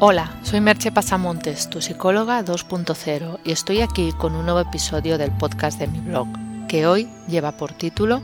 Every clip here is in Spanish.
Hola, soy Merche Pasamontes, tu psicóloga 2.0, y estoy aquí con un nuevo episodio del podcast de mi blog, que hoy lleva por título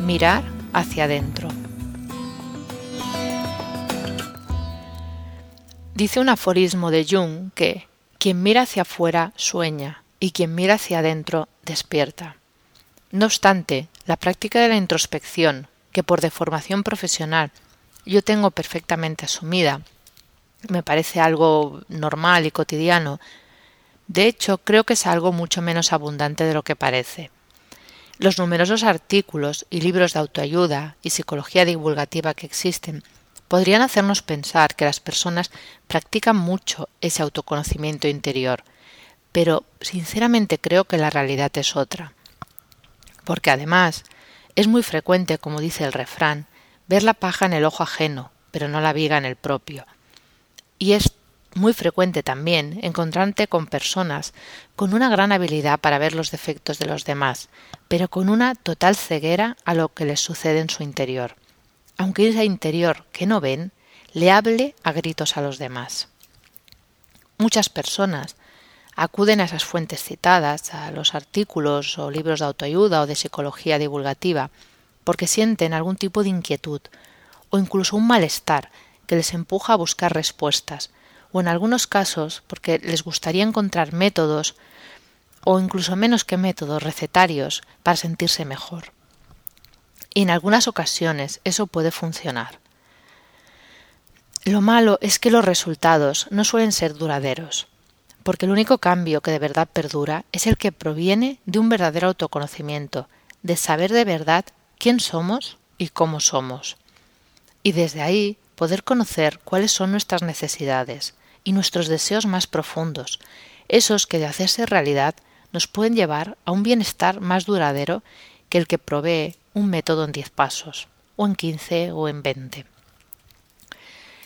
Mirar hacia adentro. Dice un aforismo de Jung que quien mira hacia afuera sueña y quien mira hacia adentro despierta. No obstante, la práctica de la introspección, que por deformación profesional yo tengo perfectamente asumida, me parece algo normal y cotidiano. De hecho, creo que es algo mucho menos abundante de lo que parece. Los numerosos artículos y libros de autoayuda y psicología divulgativa que existen podrían hacernos pensar que las personas practican mucho ese autoconocimiento interior, pero sinceramente creo que la realidad es otra. Porque además es muy frecuente, como dice el refrán, ver la paja en el ojo ajeno, pero no la viga en el propio y es muy frecuente también encontrarte con personas con una gran habilidad para ver los defectos de los demás, pero con una total ceguera a lo que les sucede en su interior, aunque ese interior que no ven le hable a gritos a los demás. Muchas personas acuden a esas fuentes citadas, a los artículos o libros de autoayuda o de psicología divulgativa, porque sienten algún tipo de inquietud o incluso un malestar que les empuja a buscar respuestas, o en algunos casos porque les gustaría encontrar métodos o incluso menos que métodos recetarios para sentirse mejor. Y en algunas ocasiones eso puede funcionar. Lo malo es que los resultados no suelen ser duraderos, porque el único cambio que de verdad perdura es el que proviene de un verdadero autoconocimiento, de saber de verdad quién somos y cómo somos. Y desde ahí poder conocer cuáles son nuestras necesidades y nuestros deseos más profundos, esos que de hacerse realidad nos pueden llevar a un bienestar más duradero que el que provee un método en diez pasos, o en quince o en veinte.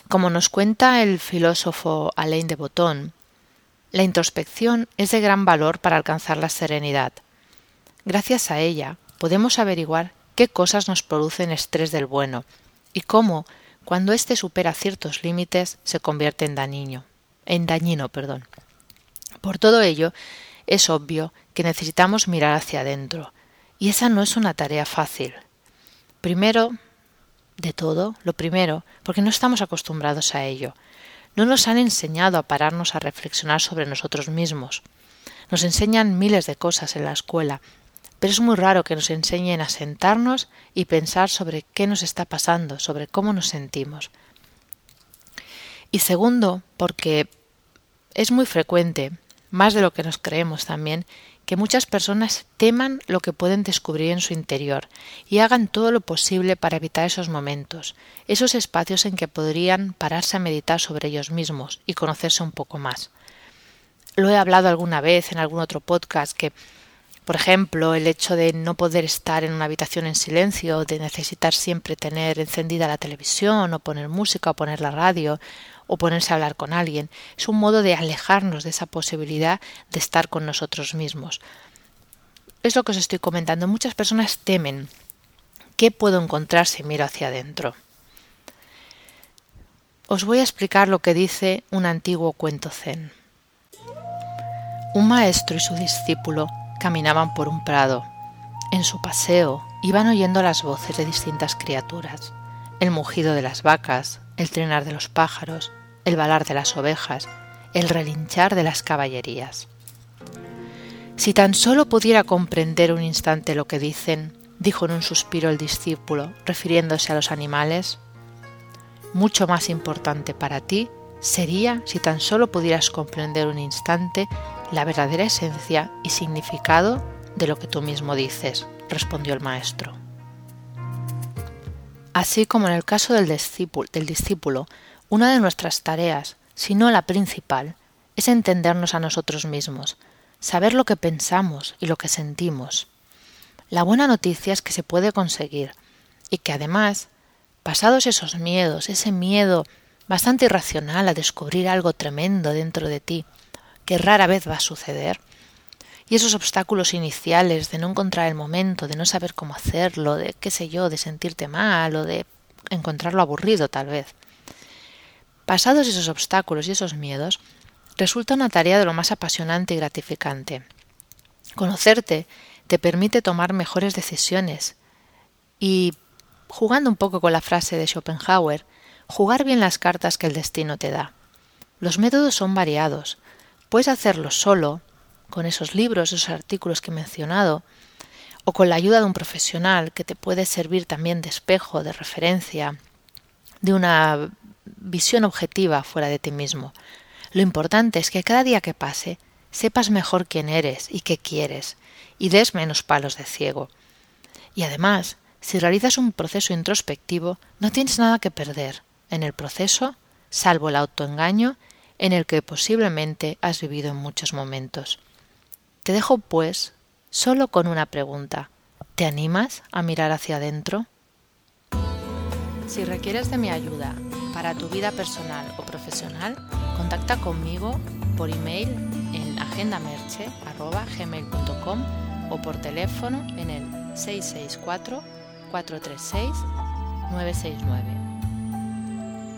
Como nos cuenta el filósofo Alain de Botton, la introspección es de gran valor para alcanzar la serenidad. Gracias a ella podemos averiguar qué cosas nos producen estrés del bueno y cómo cuando éste supera ciertos límites, se convierte en dañino. En dañino, perdón. Por todo ello, es obvio que necesitamos mirar hacia adentro, y esa no es una tarea fácil. Primero, de todo, lo primero, porque no estamos acostumbrados a ello. No nos han enseñado a pararnos a reflexionar sobre nosotros mismos. Nos enseñan miles de cosas en la escuela, pero es muy raro que nos enseñen a sentarnos y pensar sobre qué nos está pasando, sobre cómo nos sentimos. Y segundo, porque es muy frecuente, más de lo que nos creemos también, que muchas personas teman lo que pueden descubrir en su interior y hagan todo lo posible para evitar esos momentos, esos espacios en que podrían pararse a meditar sobre ellos mismos y conocerse un poco más. Lo he hablado alguna vez en algún otro podcast que por ejemplo, el hecho de no poder estar en una habitación en silencio, de necesitar siempre tener encendida la televisión o poner música o poner la radio o ponerse a hablar con alguien, es un modo de alejarnos de esa posibilidad de estar con nosotros mismos. Es lo que os estoy comentando. Muchas personas temen qué puedo encontrar si miro hacia adentro. Os voy a explicar lo que dice un antiguo cuento zen. Un maestro y su discípulo caminaban por un prado. En su paseo iban oyendo las voces de distintas criaturas, el mugido de las vacas, el trenar de los pájaros, el balar de las ovejas, el relinchar de las caballerías. Si tan solo pudiera comprender un instante lo que dicen, dijo en un suspiro el discípulo, refiriéndose a los animales, mucho más importante para ti sería si tan solo pudieras comprender un instante la verdadera esencia y significado de lo que tú mismo dices, respondió el maestro. Así como en el caso del discípulo, del discípulo, una de nuestras tareas, si no la principal, es entendernos a nosotros mismos, saber lo que pensamos y lo que sentimos. La buena noticia es que se puede conseguir y que además, pasados esos miedos, ese miedo bastante irracional a descubrir algo tremendo dentro de ti, que rara vez va a suceder, y esos obstáculos iniciales de no encontrar el momento, de no saber cómo hacerlo, de qué sé yo, de sentirte mal o de encontrarlo aburrido tal vez. Pasados esos obstáculos y esos miedos, resulta una tarea de lo más apasionante y gratificante. Conocerte te permite tomar mejores decisiones y, jugando un poco con la frase de Schopenhauer, jugar bien las cartas que el destino te da. Los métodos son variados. Puedes hacerlo solo, con esos libros, esos artículos que he mencionado, o con la ayuda de un profesional que te puede servir también de espejo, de referencia, de una visión objetiva fuera de ti mismo. Lo importante es que cada día que pase sepas mejor quién eres y qué quieres, y des menos palos de ciego. Y además, si realizas un proceso introspectivo, no tienes nada que perder en el proceso, salvo el autoengaño en el que posiblemente has vivido en muchos momentos. Te dejo, pues, solo con una pregunta. ¿Te animas a mirar hacia adentro? Si requieres de mi ayuda para tu vida personal o profesional, contacta conmigo por email en agendamerche.gmail.com o por teléfono en el 664-436-969.